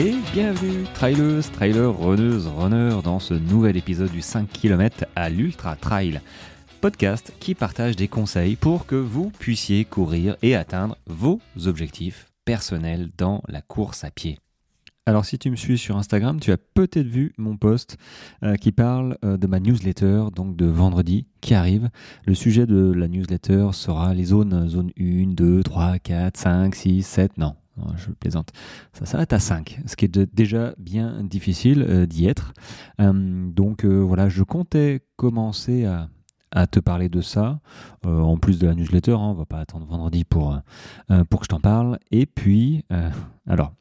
et bienvenue, trailers, trailers, runneuses, runners, dans ce nouvel épisode du 5 km à l'Ultra Trail, podcast qui partage des conseils pour que vous puissiez courir et atteindre vos objectifs personnels dans la course à pied. Alors si tu me suis sur Instagram, tu as peut-être vu mon post euh, qui parle euh, de ma newsletter, donc de vendredi qui arrive. Le sujet de la newsletter sera les zones, zone 1, 2, 3, 4, 5, 6, 7, non, je plaisante. Ça s'arrête à 5, ce qui est déjà bien difficile euh, d'y être. donc voilà, je comptais commencer à, te parler de ça, en plus de la newsletter, hein, on va pas attendre vendredi pour, pour que je t'en parle. Et puis, alors,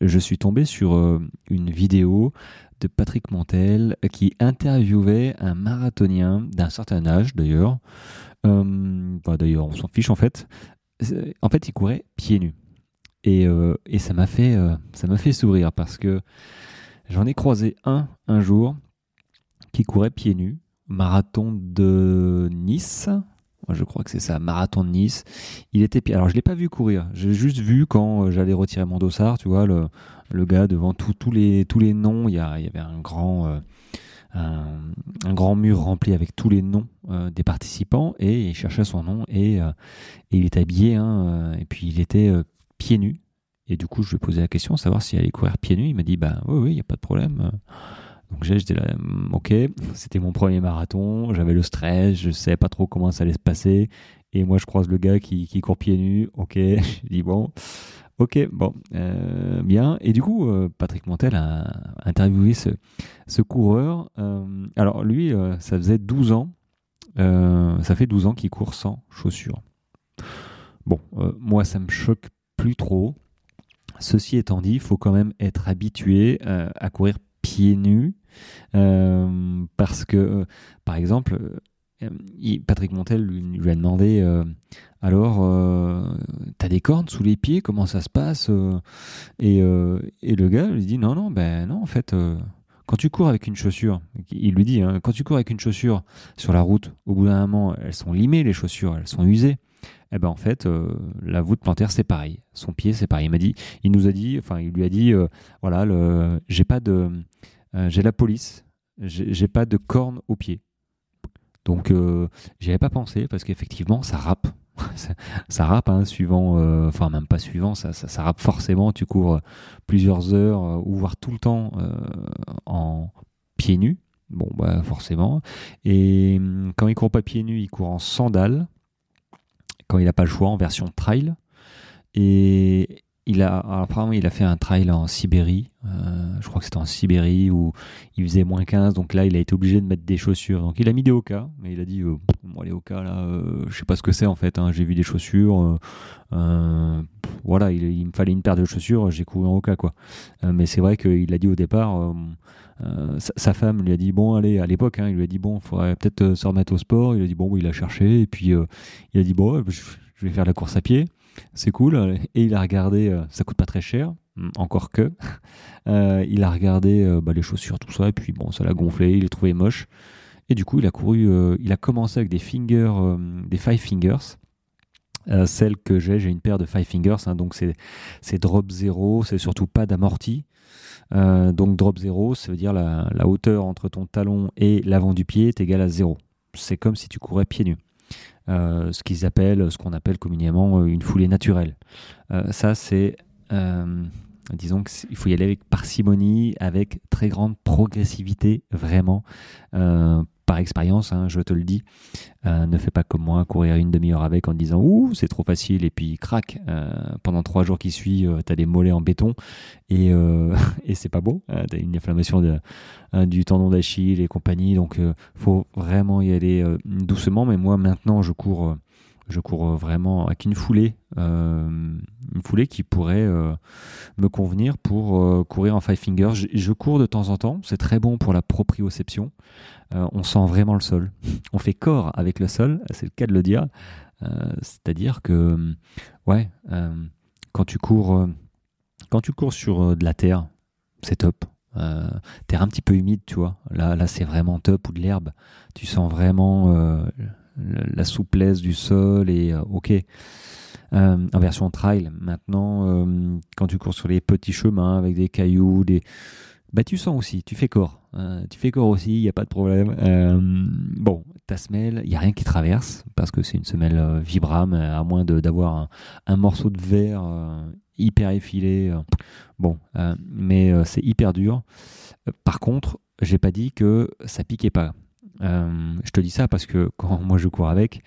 je suis tombé sur euh, une vidéo de Patrick Montel qui interviewait un marathonien d'un certain âge d'ailleurs. Euh, bah, d'ailleurs, on s'en fiche en fait. En fait, il courait pieds nus. Et, euh, et ça m'a fait, m'a fait sourire parce que j'en ai croisé un un jour qui courait pieds nus, marathon de Nice, je crois que c'est ça, marathon de Nice. Il était Alors je l'ai pas vu courir. J'ai juste vu quand euh, j'allais retirer mon dossard, tu vois, le, le gars devant tous les tous les noms. Il y, a, il y avait un grand euh, un, grand mur rempli avec tous les noms euh, des participants et il cherchait son nom et, il était habillé hein, et puis il était pieds nus. Et du coup, je lui ai posé la question, savoir s'il allait courir pieds nus. Il m'a dit, bah oui, oui, il n'y a pas de problème. Donc j'étais là, mm, ok, c'était mon premier marathon, j'avais le stress, je savais pas trop comment ça allait se passer. Et moi, je croise le gars qui, qui court pieds nus, ok, je dis bon, ok, bon, euh, bien. Et du coup, euh, Patrick Montel a interviewé ce, ce coureur. Euh, alors lui, ça faisait 12 ans, ça fait 12 ans qu'il court sans chaussures. Bon, moi, ça me choque plus trop. Ceci étant dit, il faut quand même être habitué à courir pieds nus euh, parce que, euh, par exemple, euh, Patrick Montel lui, a demandé alors, t'as des cornes sous les pieds Comment ça se passe et, et, le gars lui dit non, non, ben non, en fait, quand tu cours avec une chaussure, il lui dit, hein, quand tu cours avec une chaussure sur la route, au bout d'un moment, elles sont limées les chaussures, elles sont usées. Eh ben en fait, la voûte plantaire c'est pareil, son pied c'est pareil. Il m'a dit, il nous a dit, enfin il lui a dit, voilà, j'ai pas de, j'ai la police, j'ai pas de cornes au pied. Donc euh, j'y avais pas pensé parce qu'effectivement ça rappe. ça, rappe, hein, suivant, euh, enfin même pas suivant, ça, ça, rappe forcément. Tu cours plusieurs heures euh, ou voire tout le temps en pieds nus. Bon, bah forcément. Et hum, quand il court pas pieds nus, il court en sandales. Quand il n'a pas le choix, en version trail. Il a, apparemment, il a fait un trail en Sibérie. Euh, je crois que c'était en Sibérie où il faisait moins 15. Donc là, il a été obligé de mettre des chaussures. Donc il a mis des Oka. Mais il a dit, euh, les Oka, là, euh, je sais pas ce que c'est en fait. Hein. J'ai vu des chaussures. voilà, il, me fallait une paire de chaussures. J'ai couru en Oka, quoi. mais c'est vrai qu'il a dit au départ. Sa, femme lui a dit bon allez à l'époque hein, il lui a dit bon il faudrait peut-être se remettre au sport il a dit bon il a cherché et puis il a dit bon je vais faire la course à pied c'est cool. Et il a regardé, euh, ça coûte pas très cher, mm, encore que. Euh, il a regardé euh, bah, les chaussures, tout ça, et puis bon, ça l'a gonflé, il les trouvait moche. Et du coup, il a couru, il a commencé avec des fingers, des five fingers. celle que j'ai, j'ai une paire de five fingers, hein, donc c'est drop zéro, c'est surtout pas d'amorti. donc drop zéro, ça veut dire la, la, hauteur entre ton talon et l'avant du pied est égale à zéro. C'est comme si tu courais pieds nus. Euh, ce qu'ils appellent, ce qu'on appelle communément euh, une foulée naturelle. Euh, ça, c'est disons qu'il faut y aller avec parcimonie, avec très grande progressivité, vraiment, par expérience, hein, je te le dis, euh, ne fais pas comme moi, courir une demi-heure avec en disant ouh c'est trop facile et puis crac euh, pendant trois jours qui suivent, euh, tu as des mollets en béton et, c'est pas beau, tu as une inflammation de, du tendon d'Achille et compagnie, donc faut vraiment y aller doucement. Mais moi maintenant je cours je cours vraiment avec une foulée, une foulée qui pourrait me convenir pour courir en five fingers. Je, cours de temps en temps, c'est très bon pour la proprioception. Euh, on sent vraiment le sol. On fait corps avec le sol, c'est le cas de le dire. Euh, c'est-à-dire que, ouais, euh, quand tu cours, quand tu cours sur de la terre, c'est top. terre un petit peu humide, tu vois. Là, là, c'est vraiment top ou de l'herbe. Tu sens vraiment la souplesse du sol et ok. en version trail. Maintenant, quand tu cours sur les petits chemins avec des cailloux, des bah tu sens aussi, tu fais corps. Euh, tu fais corps aussi, il n'y a pas de problème. Euh, bon, ta semelle, il n'y a rien qui traverse, parce que c'est une semelle euh, Vibram, à moins d'avoir un, morceau de verre hyper effilé. bon, mais c'est hyper dur. Par contre, j'ai pas dit que ça piquait pas. Je te dis ça parce que quand moi je cours avec,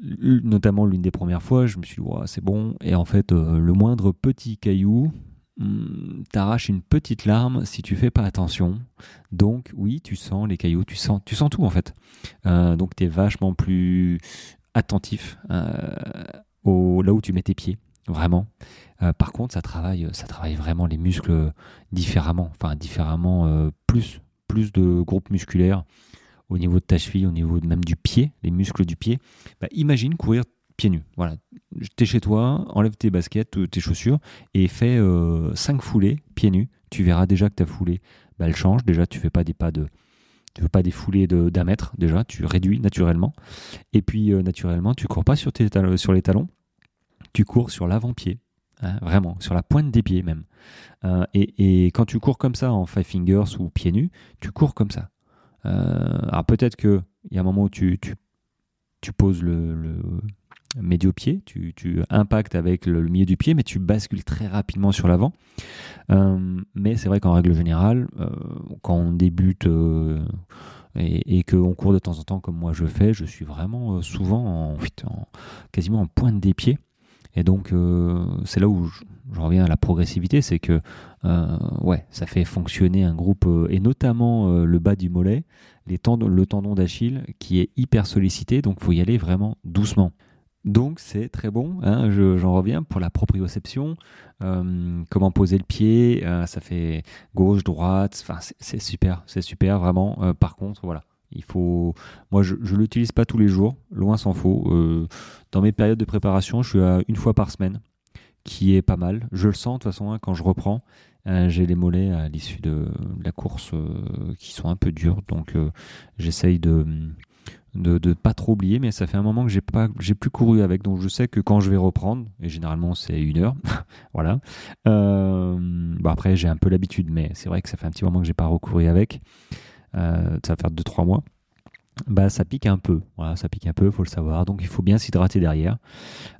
notamment l'une des premières fois, je me suis dit, c'est bon. Et en fait, le moindre petit caillou, Hmm, t'arraches une petite larme si tu fais pas attention. Donc oui, tu sens les cailloux, tu sens, tu sens tout en fait. Euh, donc tu es vachement plus attentif euh, au, là où tu mets tes pieds, vraiment. Euh, par contre, ça travaille, ça travaille vraiment les muscles différemment, enfin différemment plus, plus de groupes musculaires au niveau de ta cheville, au niveau même du pied, les muscles du pied. Bah, imagine courir pieds nus. Voilà. T'es chez toi, enlève tes baskets, tes chaussures et fais 5 euh, foulées pieds nus. Tu verras déjà que ta foulée, bah, elle change. Déjà, tu fais pas des pas de. Tu fais pas des foulées d'un mètre déjà, tu réduis naturellement. Et puis euh, naturellement, tu cours pas sur, tes sur les talons, tu cours sur l'avant-pied, hein, vraiment, sur la pointe des pieds même. Euh, et, quand tu cours comme ça en five fingers ou pieds nus, tu cours comme ça. alors peut-être qu'il y a un moment où tu, tu, poses le, médio-pied, tu, tu, impactes avec le, milieu du pied, mais tu bascules très rapidement sur l'avant. Euh, mais c'est vrai qu'en règle générale, euh, quand on débute euh, et, et qu'on court de temps en temps comme moi je fais, je suis vraiment souvent en, en, quasiment en pointe des pieds. Et donc c'est là où je, reviens à la progressivité, c'est que ouais, ça fait fonctionner un groupe, et notamment le bas du mollet, les le tendon d'Achille qui est hyper sollicité, donc il faut y aller vraiment doucement. Donc c'est très bon, hein, j'en reviens pour la proprioception, euh, comment poser le pied, euh, ça fait gauche, droite, c'est super, c'est super vraiment. Euh, par contre, voilà, il faut, moi je, ne l'utilise pas tous les jours, loin s'en faut. dans mes périodes de préparation, je suis à une fois par semaine, qui est pas mal. Je le sens de toute façon hein, quand je reprends. j'ai les mollets à l'issue de, la course qui sont un peu durs, donc j'essaye de de ne pas trop oublier, mais ça fait un moment que j'ai pas j'ai plus couru avec, donc je sais que quand je vais reprendre, et généralement c'est une heure, voilà. Euh, bon après j'ai un peu l'habitude, mais c'est vrai que ça fait un petit moment que j'ai pas recouru avec, euh, ça va faire 2-3 mois. Bah ça pique un peu, voilà, ça pique un peu, faut le savoir. Donc il faut bien s'hydrater derrière.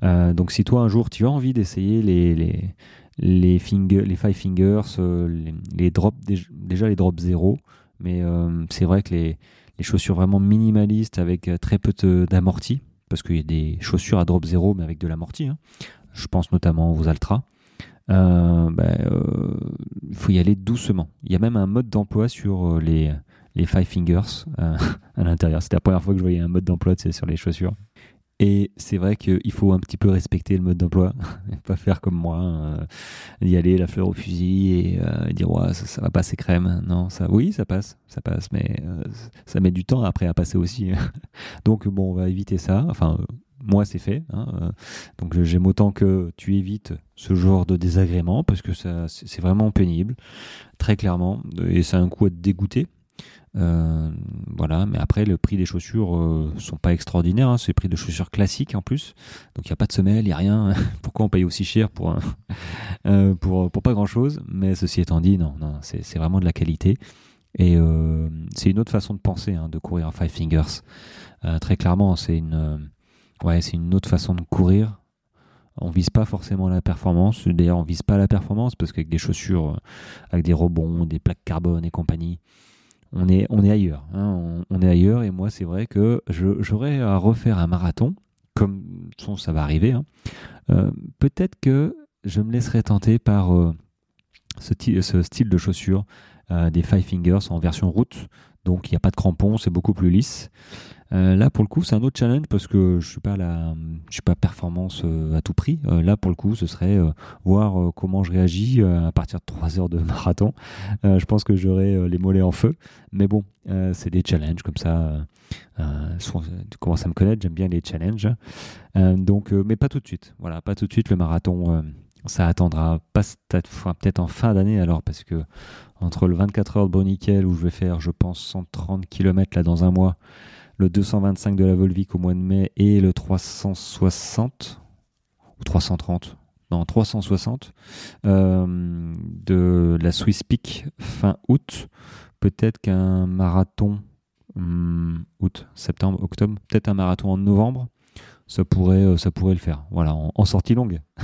Euh, donc si toi un jour tu as envie d'essayer les, les les les five fingers, les, les, drops déjà les drops zéro, mais c'est vrai que les les chaussures vraiment minimalistes avec euh, très peu d'amorti, parce qu'il y a des chaussures à drop zéro mais avec de l'amorti. Hein. Je pense notamment aux Altra. Euh, euh, il faut y aller doucement. Il y a même un mode d'emploi sur les, les Five Fingers à l'intérieur. C'était la première fois que je voyais un mode d'emploi sur les chaussures. Et c'est vrai qu'il faut un petit peu respecter le mode d'emploi, pas faire comme moi, hein, y aller la fleur au fusil et, euh, dire ouais, ça, va passer crème. Non, ça, oui, ça passe, ça passe, mais euh, ça met du temps après à passer aussi. Donc bon, on va éviter ça. Enfin, euh, moi c'est fait. Hein, donc j'aime autant que tu évites ce genre de désagrément parce que ça, c'est vraiment pénible, très clairement, et ça a un coup à te dégoûter. Euh, voilà, mais après le prix des chaussures euh, sont pas extraordinaires, hein. c'est le prix de chaussures classiques en plus, donc il n'y a pas de semelle, il n'y a rien. Pourquoi on paye aussi cher pour, euh, pour, pour pas grand chose Mais ceci étant dit, non, non c'est vraiment de la qualité. Et c'est une autre façon de penser, hein, de courir à Five Fingers. très clairement, c'est une, ouais, une autre façon de courir. On vise pas forcément la performance. D'ailleurs, on vise pas la performance parce qu'avec des chaussures, avec des rebonds, des plaques carbone et compagnie, on est, ailleurs. Hein. on, est ailleurs et moi, c'est vrai que j'aurais à refaire un marathon, comme ça va arriver. Hein. Euh, peut-être que je me laisserai tenter par euh, ce, ce, style de chaussures euh, des Five Fingers en version route. Donc il n'y a pas de crampons, c'est beaucoup plus lisse. Euh, là, pour le coup, c'est un autre challenge parce que je suis pas la, suis pas performance euh, à tout prix. Euh, là, pour le coup, ce serait voir comment je réagis à partir de 3 heures de marathon. je pense que j'aurai les mollets en feu. Mais bon, c'est des challenges comme ça. tu commences à me connaître, j'aime bien les challenges. donc, mais pas tout de suite. Voilà, pas tout de suite le marathon. Ça attendra pas peut-être en fin d'année alors parce que entre le 24 heures de Bruniquel où je vais faire, je pense, 130 km là dans un mois le 225 de la Volvic au mois de mai et le 360 ou 330 non 360 de la Swiss Peak fin août peut-être qu'un marathon hmm, août septembre octobre peut-être un marathon en novembre ça pourrait, euh, ça pourrait le faire. Voilà, en, sortie longue.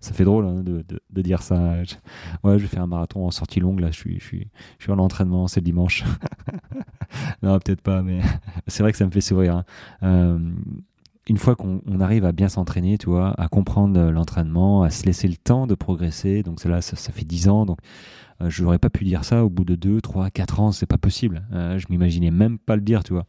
ça fait drôle hein, de, dire ça. Je, ouais, je faire un marathon en sortie longue. Là, je suis, je suis, je suis en entraînement, c'est dimanche. non, peut-être pas, mais c'est vrai que ça me fait sourire. Hein. Euh, une fois qu'on arrive à bien s'entraîner, tu vois, à comprendre l'entraînement, à se laisser le temps de progresser, donc cela, ça, ça fait 10 ans, donc euh, je n'aurais pas pu dire ça au bout de 2, 3, 4 ans, c'est pas possible. je m'imaginais même pas le dire, tu vois.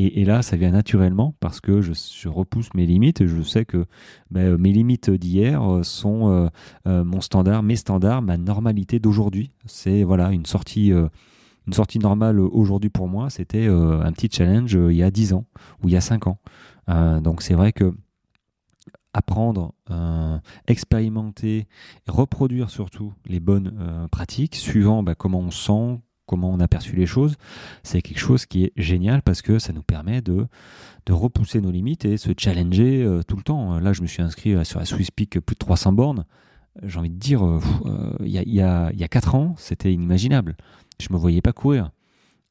Et, là, ça vient naturellement parce que je, repousse mes limites. Je sais que ben, mes limites d'hier euh, sont euh, euh, mon standard, mes standards, ma normalité d'aujourd'hui. C'est voilà une sortie, une sortie normale aujourd'hui pour moi. C'était un petit challenge il y a 10 ans ou il y a 5 ans. donc c'est vrai que apprendre, expérimenter, reproduire surtout les bonnes pratiques suivant ben, comment on sent, comment on a perçu les choses, c'est quelque chose qui est génial parce que ça nous permet de, de repousser nos limites et se challenger euh, tout le temps. Là, je me suis inscrit euh, sur la Swiss Peak plus de 300 bornes. J'ai envie de dire, euh, il y, a, y, y, a, 4 ans, c'était inimaginable. Je ne me voyais pas courir.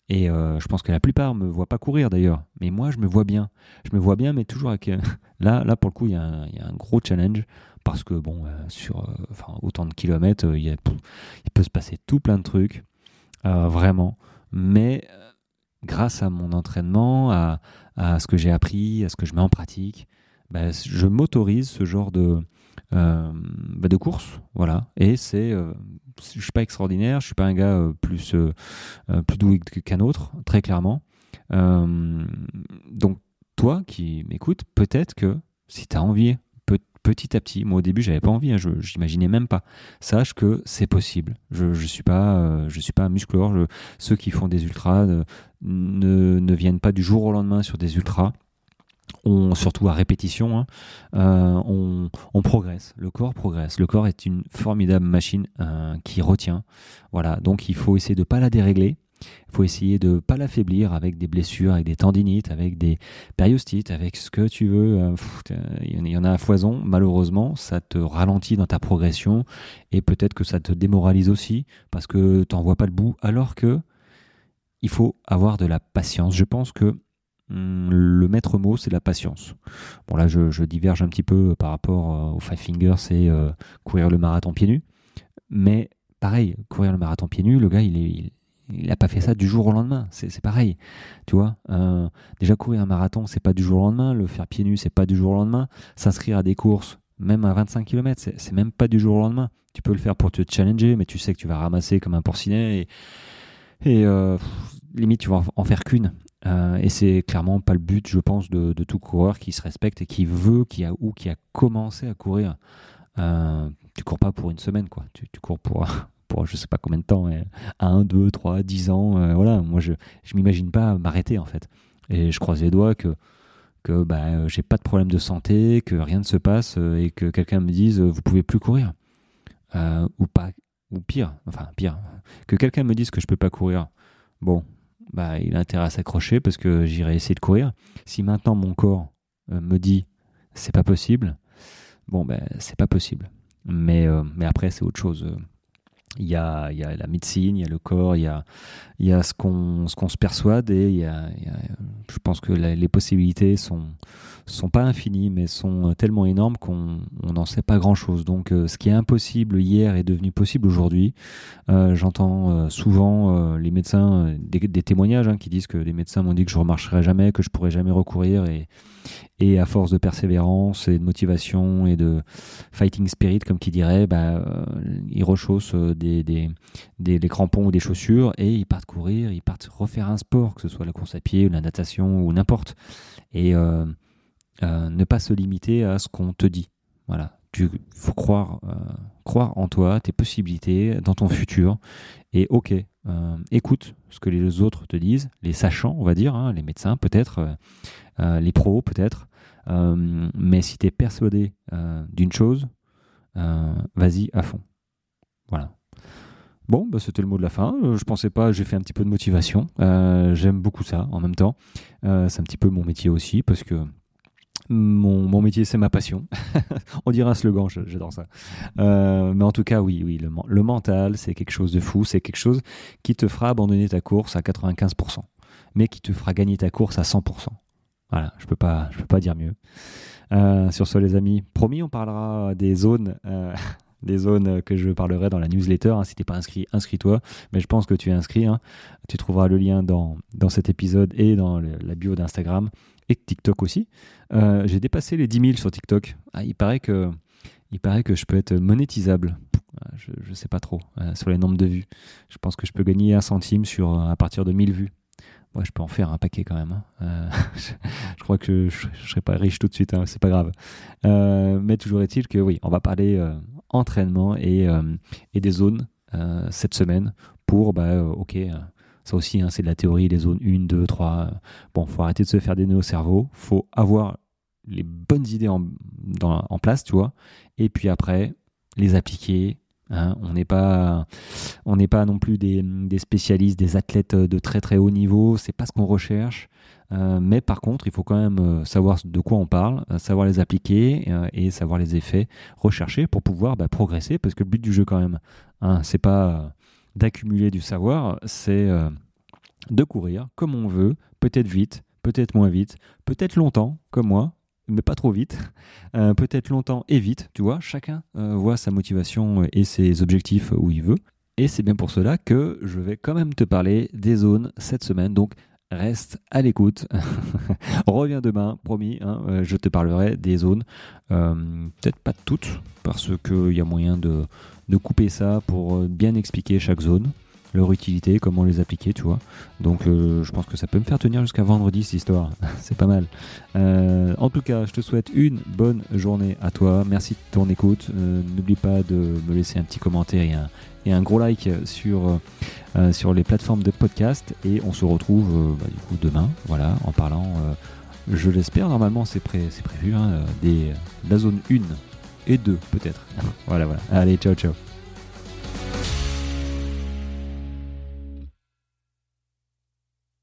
Et je pense que la plupart ne me voient pas courir d'ailleurs. Mais moi, je me vois bien. Je me vois bien, mais toujours avec. là, là, pour le coup, il y, a un gros challenge. Parce que, bon, sur autant de kilomètres, il peut se passer tout plein de trucs. Euh, vraiment. Mais euh, grâce à mon entraînement, à, ce que j'ai appris, à ce que je mets en pratique, bah, je m'autorise ce genre de, euh, bah, de course. Voilà. Et c'est. je suis pas extraordinaire, je suis pas un gars plus, plus doué qu'un autre, très clairement. donc, toi qui m'écoutes, peut-être que si tu as envie petit à petit. Moi, au début, j'avais pas envie, hein, je n'imaginais même pas. Sache que c'est possible. Je ne suis pas, euh, je suis pas un musclore. ceux qui font des ultras ne, ne, viennent pas du jour au lendemain sur des ultras. On, surtout à répétition, hein. euh, on, on, progresse, le corps progresse. Le corps est une formidable machine euh, qui retient. Voilà, donc il faut essayer de ne pas la dérégler, il faut essayer de ne pas l'affaiblir avec des blessures, avec des tendinites, avec des périostites, avec ce que tu veux. Euh, il y en a à foison. Malheureusement, ça te ralentit dans ta progression et peut-être que ça te démoralise aussi parce que tu n'en vois pas le bout. Alors que il faut avoir de la patience. Je pense que hum, le maître mot, c'est la patience. Bon, là, je, diverge un petit peu par rapport euh, aux Five Fingers et euh, courir le marathon pieds nus. Mais pareil, courir le marathon pieds nus, le gars, il est, il n'a pas fait ça du jour au lendemain. C'est pareil, tu vois. Euh, déjà courir un marathon, c'est pas du jour au lendemain. Le faire pieds nus, c'est pas du jour au lendemain. S'inscrire à des courses, même à 25 km, c'est même pas du jour au lendemain. Tu peux le faire pour te challenger, mais tu sais que tu vas ramasser comme un porcinet et, euh, limite tu vas en faire qu'une. Euh, et c'est clairement pas le but, je pense, de, tout coureur qui se respecte et qui veut, qui a ou qui a commencé à courir. tu cours pas pour une semaine, quoi. Tu cours pour pour je sais pas combien de temps, 1, 2, 3, 10 ans. Euh, voilà, moi je je m'imagine pas m'arrêter en fait. Et je croise les doigts que que bah, j'ai pas de problème de santé, que rien ne se passe euh, et que quelqu'un me dise vous pouvez plus courir euh, ou pas ou pire, enfin pire, que quelqu'un me dise que je peux pas courir. Bon, bah il a intérêt à s'accrocher parce que j'irai essayer de courir. Si maintenant mon corps me dit c'est pas possible, bon ben c'est pas possible. Mais mais après c'est autre chose il y a, il y a la médecine, il y a le corps, il y a, il y a ce qu'on qu'on se persuade et il y a, je pense que les possibilités sont sont pas infinies mais sont tellement énormes qu'on n'en sait pas grand chose. Donc euh, ce qui est impossible hier est devenu possible aujourd'hui. Euh, j'entends euh, souvent les médecins des, témoignages hein, qui disent que les médecins m'ont dit que je remarcherai jamais, que je pourrais jamais recourir et à force de persévérance et de motivation et de fighting spirit, comme qui dirait, bah, euh, ils rechaussent euh, des, des, des, crampons ou des chaussures et ils partent courir, ils partent refaire un sport, que ce soit la course à pied ou la natation ou n'importe. Et euh, ne pas se limiter à ce qu'on te dit. Voilà. Tu faut croire, croire en toi, tes possibilités, dans ton futur. Et ok, écoute ce que les autres te disent, les sachants, on va dire, hein, les médecins peut-être, les pros peut-être, euh, mais si tu es persuadé euh, d'une chose, euh, vas-y à fond. Voilà. Bon, bah, c'était le mot de la fin. Je pensais pas, j'ai fait un petit peu de motivation. J'aime beaucoup ça en même temps. c'est un petit peu mon métier aussi parce que mon, métier, c'est ma passion. On dirait un slogan, j'adore ça. Euh, mais en tout cas, oui, oui, le, mental, c'est quelque chose de fou. C'est quelque chose qui te fera abandonner ta course à 95%, mais qui te fera gagner ta course à 100%. Voilà, je peux peux pas dire mieux. Euh, sur ce, les amis, promis, on parlera des zones. Euh, des zones que je parlerai dans la newsletter. Hein. Si tu n'es pas inscrit, inscris-toi. Mais je pense que tu es inscrit. Hein. Tu trouveras le lien dans, dans cet épisode et dans la bio d'Instagram et TikTok aussi. Euh, j'ai dépassé les 10 000 sur TikTok. Ah, il, paraît que, il paraît que je peux être monétisable. Ah, je ne sais pas trop sur les nombres de vues. Je pense que je peux gagner un centime sur, à partir de 1000 vues je peux en faire un paquet quand même. Hein. Euh, je, crois que je, ne serai pas riche tout de suite, hein, c'est pas grave. Euh, mais toujours est-il que oui, on va parler euh, entraînement et, et, des zones cette semaine pour, bah, ok, ça aussi, hein, c'est de la théorie, les zones 1, 2, 3. Bon, faut arrêter de se faire des nœuds au cerveau, faut avoir les bonnes idées en, en place, tu vois, et puis après, les appliquer, Hein, on n'est pas, on n'est pas non plus des, spécialistes, des athlètes de très très haut niveau. C'est pas ce qu'on recherche. Euh, mais par contre, il faut quand même euh, savoir de quoi on parle, euh, savoir les appliquer et savoir les effets recherchés pour pouvoir bah, progresser. Parce que le but du jeu quand même, hein, c'est pas d'accumuler du savoir, c'est de courir comme on veut, peut-être vite, peut-être moins vite, peut-être longtemps comme moi, mais pas trop vite, euh, peut-être longtemps et vite, tu vois, chacun euh, voit sa motivation et ses objectifs où il veut. Et c'est bien pour cela que je vais quand même te parler des zones cette semaine, donc reste à l'écoute. Reviens demain, promis, hein, euh, je te parlerai des zones, peut-être pas toutes, parce qu'il y a moyen de, de couper ça pour bien expliquer chaque zone leur utilité, comment les appliquer, tu vois. Donc euh, je pense que ça peut me faire tenir jusqu'à vendredi cette histoire. C'est pas mal. Euh, en tout cas, je te souhaite une bonne journée à toi. Merci de ton écoute. Euh, n'oublie pas de me laisser un petit commentaire et un, gros like sur, les plateformes de podcast. Et on se retrouve bah, demain, voilà, en parlant, je l'espère, normalement c'est prévu, hein, des, de la zone 1 et 2 peut-être. voilà, voilà. Allez, ciao, ciao.